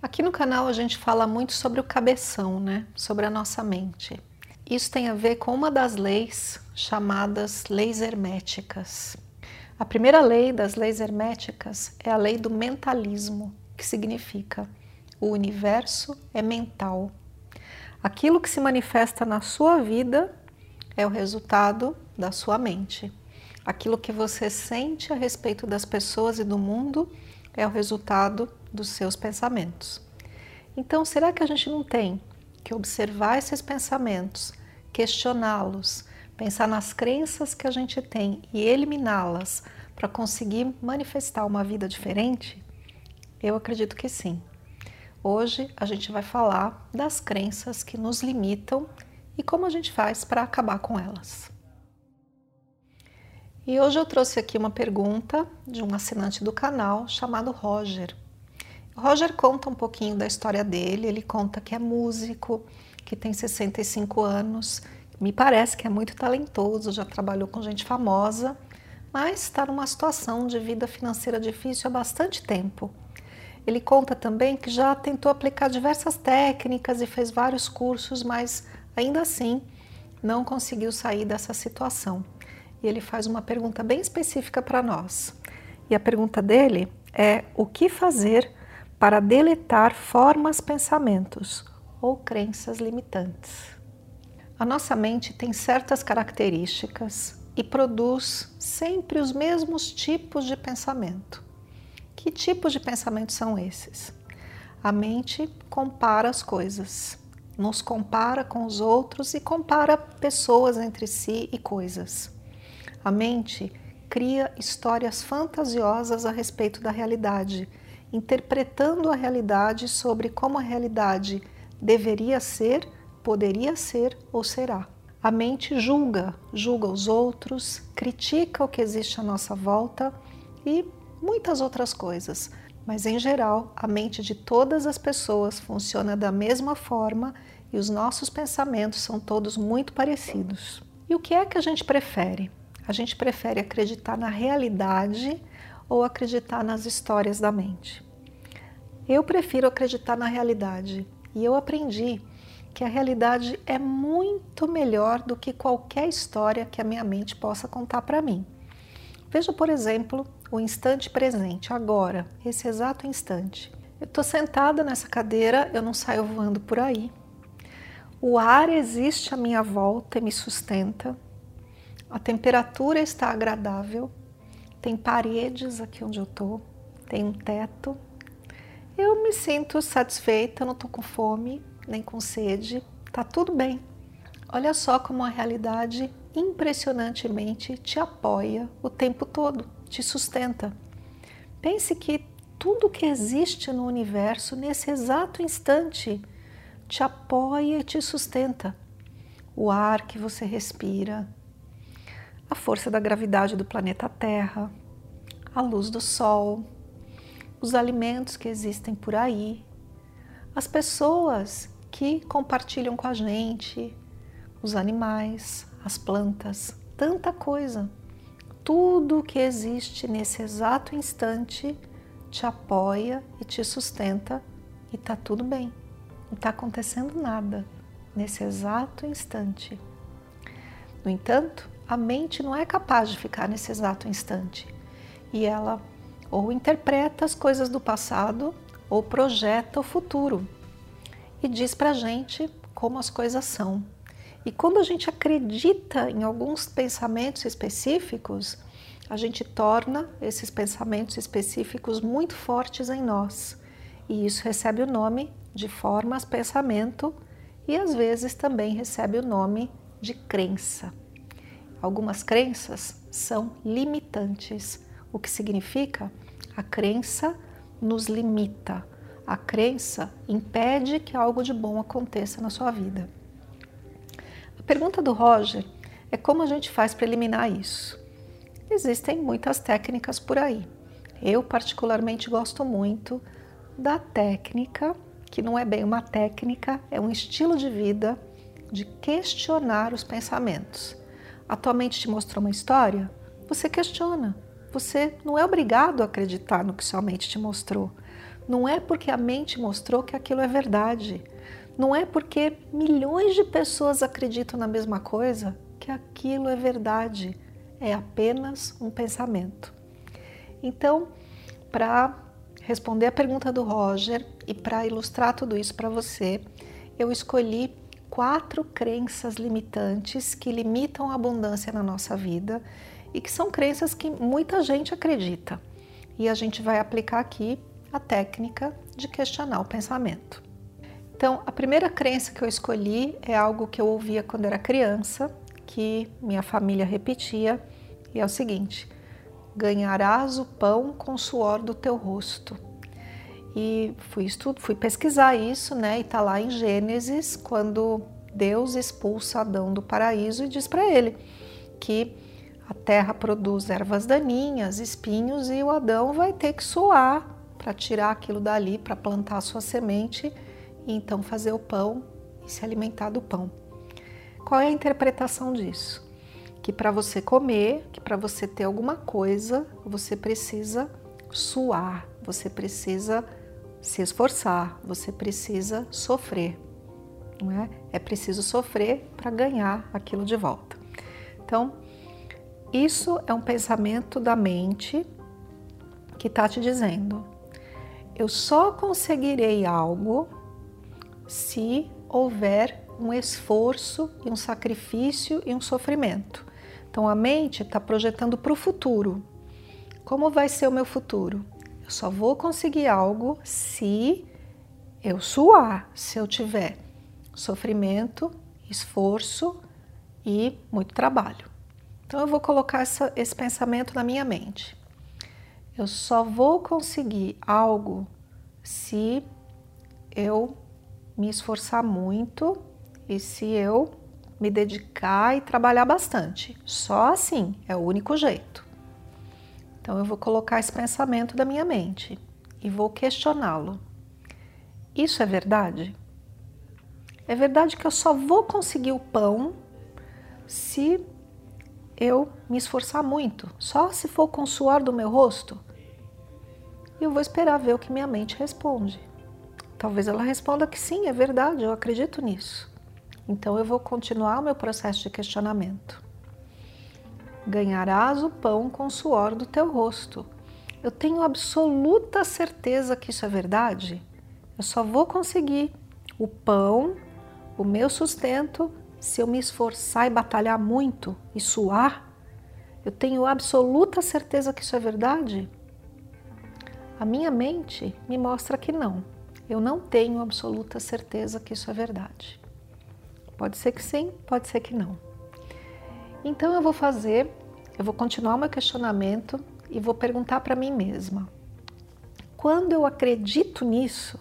Aqui no canal a gente fala muito sobre o cabeção, né? Sobre a nossa mente. Isso tem a ver com uma das leis chamadas leis herméticas. A primeira lei das leis herméticas é a lei do mentalismo, que significa o universo é mental. Aquilo que se manifesta na sua vida é o resultado da sua mente. Aquilo que você sente a respeito das pessoas e do mundo é o resultado dos seus pensamentos. Então, será que a gente não tem que observar esses pensamentos, questioná-los, pensar nas crenças que a gente tem e eliminá-las para conseguir manifestar uma vida diferente? Eu acredito que sim. Hoje a gente vai falar das crenças que nos limitam e como a gente faz para acabar com elas. E hoje eu trouxe aqui uma pergunta de um assinante do canal chamado Roger. Roger conta um pouquinho da história dele, ele conta que é músico, que tem 65 anos, me parece que é muito talentoso, já trabalhou com gente famosa, mas está numa situação de vida financeira difícil há bastante tempo. Ele conta também que já tentou aplicar diversas técnicas e fez vários cursos, mas ainda assim não conseguiu sair dessa situação e ele faz uma pergunta bem específica para nós. E a pergunta dele é: o que fazer para deletar formas, pensamentos ou crenças limitantes? A nossa mente tem certas características e produz sempre os mesmos tipos de pensamento. Que tipos de pensamento são esses? A mente compara as coisas, nos compara com os outros e compara pessoas entre si e coisas. A mente cria histórias fantasiosas a respeito da realidade, interpretando a realidade sobre como a realidade deveria ser, poderia ser ou será. A mente julga, julga os outros, critica o que existe à nossa volta e muitas outras coisas. Mas em geral, a mente de todas as pessoas funciona da mesma forma e os nossos pensamentos são todos muito parecidos. E o que é que a gente prefere? A gente prefere acreditar na realidade ou acreditar nas histórias da mente. Eu prefiro acreditar na realidade e eu aprendi que a realidade é muito melhor do que qualquer história que a minha mente possa contar para mim. Veja, por exemplo, o instante presente, agora, esse exato instante. Eu estou sentada nessa cadeira, eu não saio voando por aí. O ar existe à minha volta e me sustenta. A temperatura está agradável, tem paredes aqui onde eu estou, tem um teto. Eu me sinto satisfeita, não estou com fome, nem com sede, tá tudo bem. Olha só como a realidade impressionantemente te apoia o tempo todo, te sustenta. Pense que tudo que existe no universo nesse exato instante te apoia e te sustenta. O ar que você respira, a força da gravidade do planeta Terra, a luz do Sol, os alimentos que existem por aí, as pessoas que compartilham com a gente, os animais, as plantas, tanta coisa. Tudo que existe nesse exato instante te apoia e te sustenta e está tudo bem. Não está acontecendo nada nesse exato instante. No entanto, a mente não é capaz de ficar nesse exato instante. E ela ou interpreta as coisas do passado ou projeta o futuro e diz para a gente como as coisas são. E quando a gente acredita em alguns pensamentos específicos, a gente torna esses pensamentos específicos muito fortes em nós. E isso recebe o nome de formas pensamento e às vezes também recebe o nome de crença. Algumas crenças são limitantes, o que significa a crença nos limita. A crença impede que algo de bom aconteça na sua vida. A pergunta do Roger é como a gente faz para eliminar isso. Existem muitas técnicas por aí. Eu, particularmente, gosto muito da técnica, que não é bem uma técnica, é um estilo de vida de questionar os pensamentos. Atualmente te mostrou uma história? Você questiona. Você não é obrigado a acreditar no que sua mente te mostrou. Não é porque a mente mostrou que aquilo é verdade. Não é porque milhões de pessoas acreditam na mesma coisa que aquilo é verdade. É apenas um pensamento. Então, para responder a pergunta do Roger e para ilustrar tudo isso para você, eu escolhi quatro crenças limitantes que limitam a abundância na nossa vida e que são crenças que muita gente acredita. E a gente vai aplicar aqui a técnica de questionar o pensamento. Então, a primeira crença que eu escolhi é algo que eu ouvia quando era criança, que minha família repetia, e é o seguinte: ganharás o pão com o suor do teu rosto. E fui estudo, fui pesquisar isso, né? E tá lá em Gênesis, quando Deus expulsa Adão do paraíso e diz para ele que a terra produz ervas daninhas, espinhos e o Adão vai ter que suar para tirar aquilo dali, para plantar a sua semente e então fazer o pão e se alimentar do pão. Qual é a interpretação disso? Que para você comer, que para você ter alguma coisa, você precisa suar, você precisa se esforçar, você precisa sofrer. Não é? é preciso sofrer para ganhar aquilo de volta. Então, isso é um pensamento da mente que está te dizendo: eu só conseguirei algo se houver um esforço e um sacrifício e um sofrimento. Então a mente está projetando para o futuro. Como vai ser o meu futuro? Eu só vou conseguir algo se eu suar, se eu tiver sofrimento, esforço e muito trabalho. Então eu vou colocar essa, esse pensamento na minha mente. Eu só vou conseguir algo se eu me esforçar muito e se eu me dedicar e trabalhar bastante. Só assim é o único jeito. Então eu vou colocar esse pensamento da minha mente e vou questioná-lo. Isso é verdade? É verdade que eu só vou conseguir o pão se eu me esforçar muito, só se for com o suor do meu rosto. E eu vou esperar ver o que minha mente responde. Talvez ela responda que sim, é verdade, eu acredito nisso. Então eu vou continuar o meu processo de questionamento. Ganharás o pão com o suor do teu rosto. Eu tenho absoluta certeza que isso é verdade. Eu só vou conseguir o pão, o meu sustento, se eu me esforçar e batalhar muito e suar, eu tenho absoluta certeza que isso é verdade? A minha mente me mostra que não. Eu não tenho absoluta certeza que isso é verdade. Pode ser que sim, pode ser que não. Então eu vou fazer, eu vou continuar meu questionamento e vou perguntar para mim mesma: quando eu acredito nisso,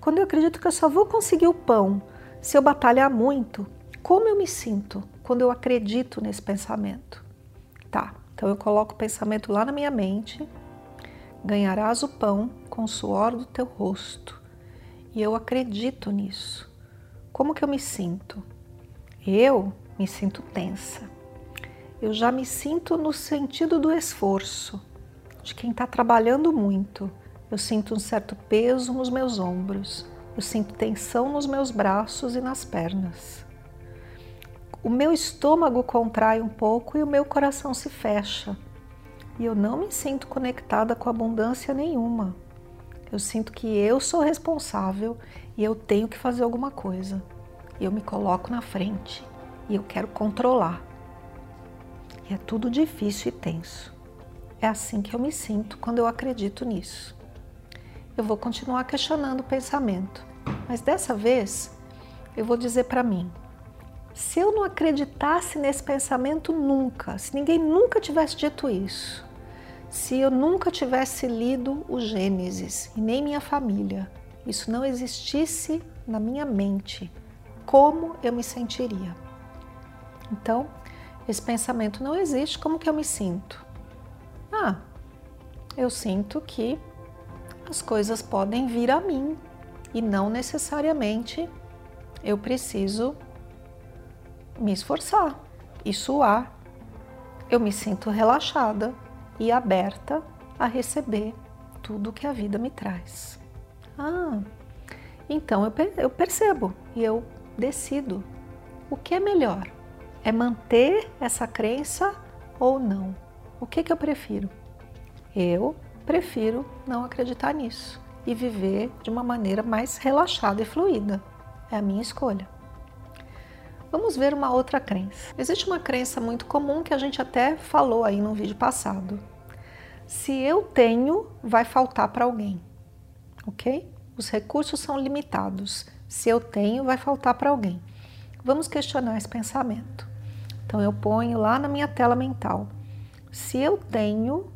quando eu acredito que eu só vou conseguir o pão se eu batalhar muito, como eu me sinto quando eu acredito nesse pensamento? Tá, então eu coloco o pensamento lá na minha mente. Ganharás o pão com o suor do teu rosto. E eu acredito nisso. Como que eu me sinto? Eu me sinto tensa. Eu já me sinto no sentido do esforço, de quem está trabalhando muito. Eu sinto um certo peso nos meus ombros. Eu sinto tensão nos meus braços e nas pernas o meu estômago contrai um pouco e o meu coração se fecha. E eu não me sinto conectada com abundância nenhuma. Eu sinto que eu sou responsável e eu tenho que fazer alguma coisa. Eu me coloco na frente e eu quero controlar. É tudo difícil e tenso. É assim que eu me sinto quando eu acredito nisso. Eu vou continuar questionando o pensamento, mas dessa vez eu vou dizer para mim: se eu não acreditasse nesse pensamento nunca, se ninguém nunca tivesse dito isso, se eu nunca tivesse lido o Gênesis e nem minha família, isso não existisse na minha mente, como eu me sentiria? Então, esse pensamento não existe, como que eu me sinto? Ah, eu sinto que as coisas podem vir a mim e não necessariamente eu preciso me esforçar e suar. Eu me sinto relaxada e aberta a receber tudo que a vida me traz. Ah, então eu, percebo e eu decido o que é melhor. É manter essa crença ou não? O que, que eu prefiro? Eu prefiro não acreditar nisso e viver de uma maneira mais relaxada e fluida. É a minha escolha. Vamos ver uma outra crença. Existe uma crença muito comum que a gente até falou aí no vídeo passado. Se eu tenho, vai faltar para alguém. Ok? Os recursos são limitados. Se eu tenho, vai faltar para alguém. Vamos questionar esse pensamento. Então eu ponho lá na minha tela mental. Se eu tenho,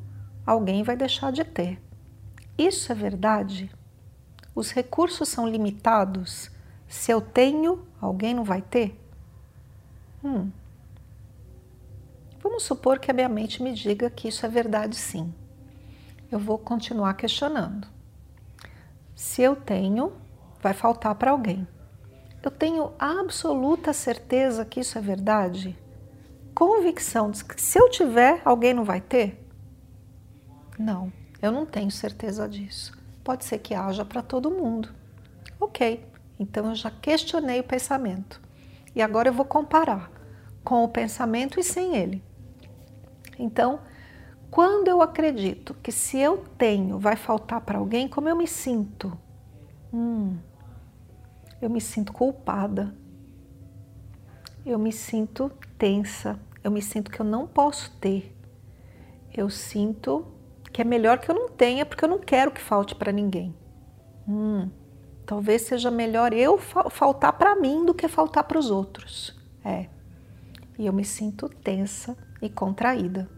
alguém vai deixar de ter. Isso é verdade? Os recursos são limitados? Se eu tenho, alguém não vai ter? Hum. Vamos supor que a minha mente me diga que isso é verdade sim. Eu vou continuar questionando. Se eu tenho, vai faltar para alguém. Eu tenho absoluta certeza que isso é verdade? Convicção de que se eu tiver, alguém não vai ter? Não, eu não tenho certeza disso. Pode ser que haja para todo mundo. Ok, então eu já questionei o pensamento. E agora eu vou comparar com o pensamento e sem ele. Então, quando eu acredito que se eu tenho vai faltar para alguém, como eu me sinto? Hum, eu me sinto culpada. Eu me sinto tensa. Eu me sinto que eu não posso ter. Eu sinto que é melhor que eu não tenha, porque eu não quero que falte para ninguém. Hum, talvez seja melhor eu fa faltar para mim do que faltar para os outros. É. E eu me sinto tensa e contraída.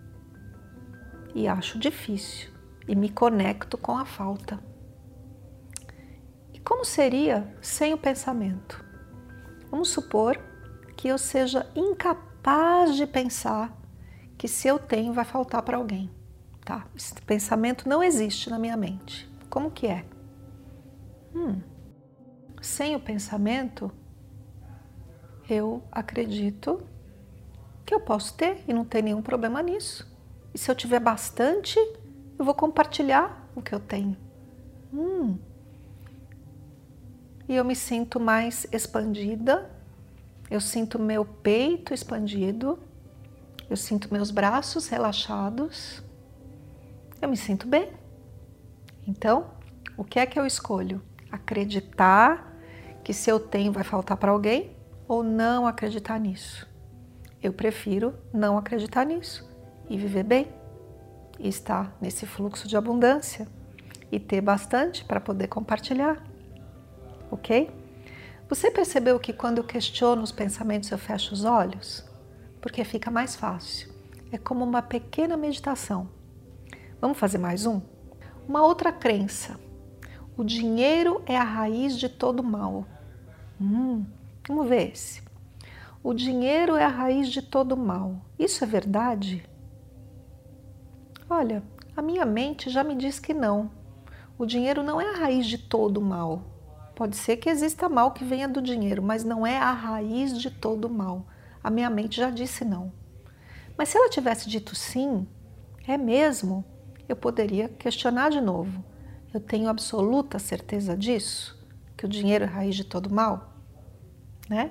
E acho difícil e me conecto com a falta. E como seria sem o pensamento? Vamos supor que eu seja incapaz de pensar que se eu tenho vai faltar para alguém. Tá? Esse pensamento não existe na minha mente. Como que é? Hum, sem o pensamento, eu acredito que eu posso ter e não tem nenhum problema nisso. E se eu tiver bastante, eu vou compartilhar o que eu tenho. Hum. E eu me sinto mais expandida, eu sinto meu peito expandido, eu sinto meus braços relaxados eu me sinto bem. Então, o que é que eu escolho? Acreditar que se eu tenho vai faltar para alguém ou não acreditar nisso? Eu prefiro não acreditar nisso e viver bem e estar nesse fluxo de abundância e ter bastante para poder compartilhar. Ok? Você percebeu que quando eu questiono os pensamentos eu fecho os olhos? Porque fica mais fácil. É como uma pequena meditação. Vamos fazer mais um? Uma outra crença. O dinheiro é a raiz de todo mal. Hum, vamos ver esse. O dinheiro é a raiz de todo mal. Isso é verdade? Olha, a minha mente já me diz que não. O dinheiro não é a raiz de todo mal. Pode ser que exista mal que venha do dinheiro, mas não é a raiz de todo mal. A minha mente já disse não. Mas se ela tivesse dito sim, é mesmo? eu poderia questionar de novo. Eu tenho absoluta certeza disso? Que o dinheiro é raiz de todo mal? Né?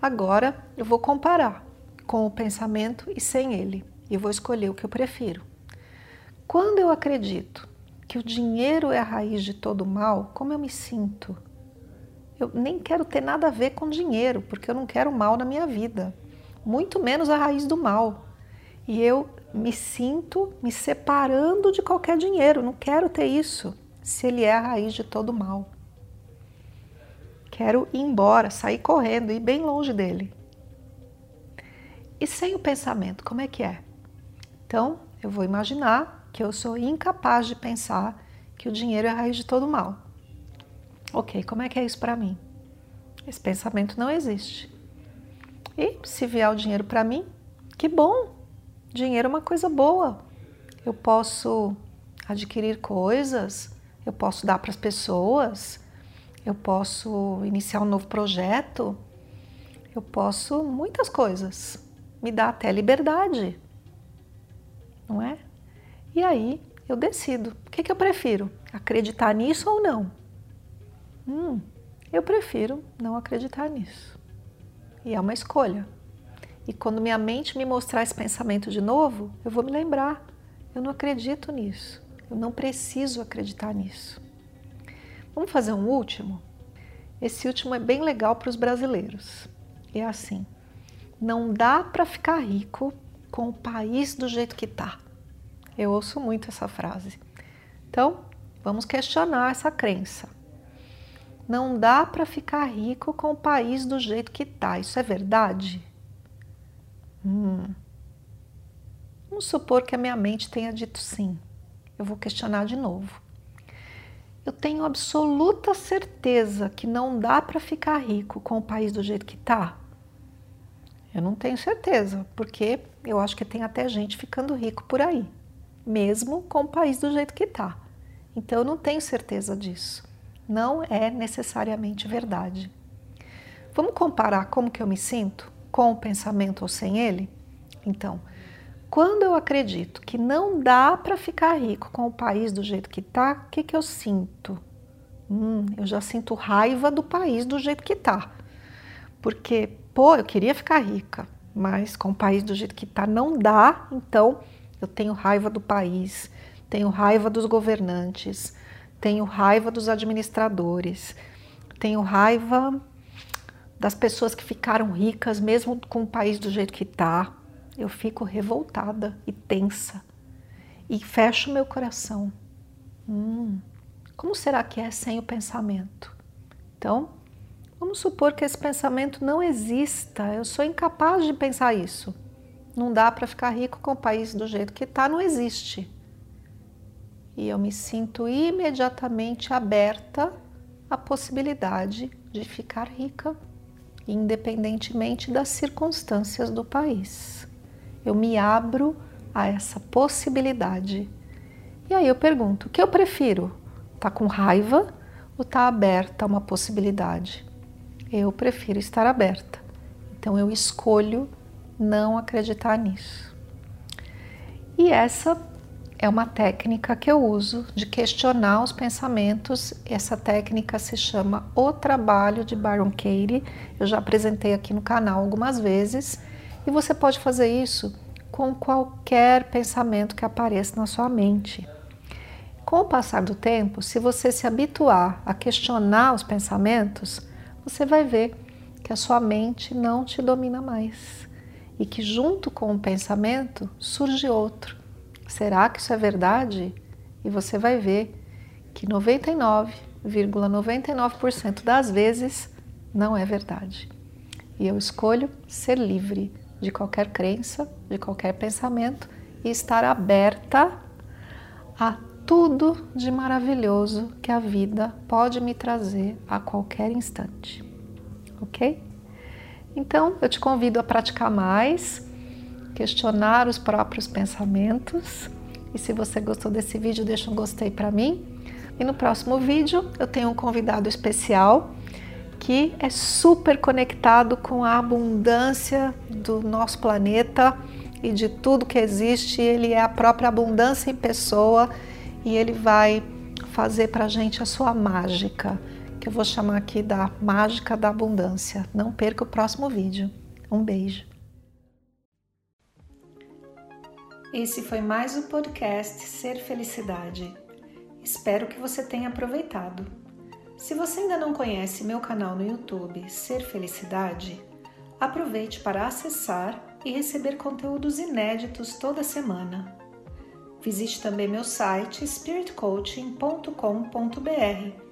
Agora eu vou comparar com o pensamento e sem ele. E vou escolher o que eu prefiro. Quando eu acredito que o dinheiro é a raiz de todo mal, como eu me sinto? Eu nem quero ter nada a ver com dinheiro, porque eu não quero mal na minha vida, muito menos a raiz do mal. E eu me sinto me separando de qualquer dinheiro, não quero ter isso, se ele é a raiz de todo mal. Quero ir embora, sair correndo, ir bem longe dele. E sem o pensamento, como é que é? Então, eu vou imaginar que eu sou incapaz de pensar que o dinheiro é a raiz de todo mal. Ok, como é que é isso para mim? Esse pensamento não existe. E se vier o dinheiro para mim, que bom! Dinheiro é uma coisa boa. Eu posso adquirir coisas, eu posso dar para as pessoas, eu posso iniciar um novo projeto, eu posso muitas coisas. Me dá até liberdade, não é? E aí eu decido. O que, que eu prefiro? Acreditar nisso ou não? Hum, eu prefiro não acreditar nisso. E é uma escolha. E quando minha mente me mostrar esse pensamento de novo, eu vou me lembrar: eu não acredito nisso. Eu não preciso acreditar nisso. Vamos fazer um último? Esse último é bem legal para os brasileiros. É assim: não dá para ficar rico com o país do jeito que está. Eu ouço muito essa frase. Então, vamos questionar essa crença. Não dá para ficar rico com o país do jeito que está. Isso é verdade? Hum. Vamos supor que a minha mente tenha dito sim. Eu vou questionar de novo. Eu tenho absoluta certeza que não dá para ficar rico com o país do jeito que está. Eu não tenho certeza, porque eu acho que tem até gente ficando rico por aí, mesmo com o país do jeito que está. Então eu não tenho certeza disso. Não é necessariamente verdade. Vamos comparar como que eu me sinto com o pensamento ou sem ele? Então, quando eu acredito que não dá para ficar rico com o país do jeito que está, o que, que eu sinto? Hum, eu já sinto raiva do país do jeito que está. Porque, pô, eu queria ficar rica, mas com o país do jeito que está não dá, então eu tenho raiva do país, tenho raiva dos governantes, tenho raiva dos administradores, tenho raiva das pessoas que ficaram ricas mesmo com o país do jeito que está. Eu fico revoltada e tensa e fecho meu coração. Hum, como será que é sem o pensamento? Então, vamos supor que esse pensamento não exista. Eu sou incapaz de pensar isso. Não dá para ficar rico com o país do jeito que está, não existe. E eu me sinto imediatamente aberta à possibilidade de ficar rica independentemente das circunstâncias do país. Eu me abro a essa possibilidade. E aí eu pergunto: o que eu prefiro? Tá com raiva ou tá aberta a uma possibilidade? Eu prefiro estar aberta. Então eu escolho não acreditar nisso. E essa é uma técnica que eu uso de questionar os pensamentos. Essa técnica se chama O Trabalho de Byron Katie. Eu já apresentei aqui no canal algumas vezes e você pode fazer isso com qualquer pensamento que apareça na sua mente. Com o passar do tempo, se você se habituar a questionar os pensamentos, você vai ver que a sua mente não te domina mais e que junto com o pensamento surge outro Será que isso é verdade? E você vai ver que 99,99% ,99 das vezes não é verdade. E eu escolho ser livre de qualquer crença, de qualquer pensamento e estar aberta a tudo de maravilhoso que a vida pode me trazer a qualquer instante. Ok? Então eu te convido a praticar mais questionar os próprios pensamentos. E se você gostou desse vídeo, deixa um gostei para mim. E no próximo vídeo eu tenho um convidado especial que é super conectado com a abundância do nosso planeta e de tudo que existe. Ele é a própria abundância em pessoa e ele vai fazer para gente a sua mágica, que eu vou chamar aqui da mágica da abundância. Não perca o próximo vídeo. Um beijo. Esse foi mais o podcast Ser Felicidade. Espero que você tenha aproveitado. Se você ainda não conhece meu canal no YouTube Ser Felicidade, aproveite para acessar e receber conteúdos inéditos toda semana. Visite também meu site spiritcoaching.com.br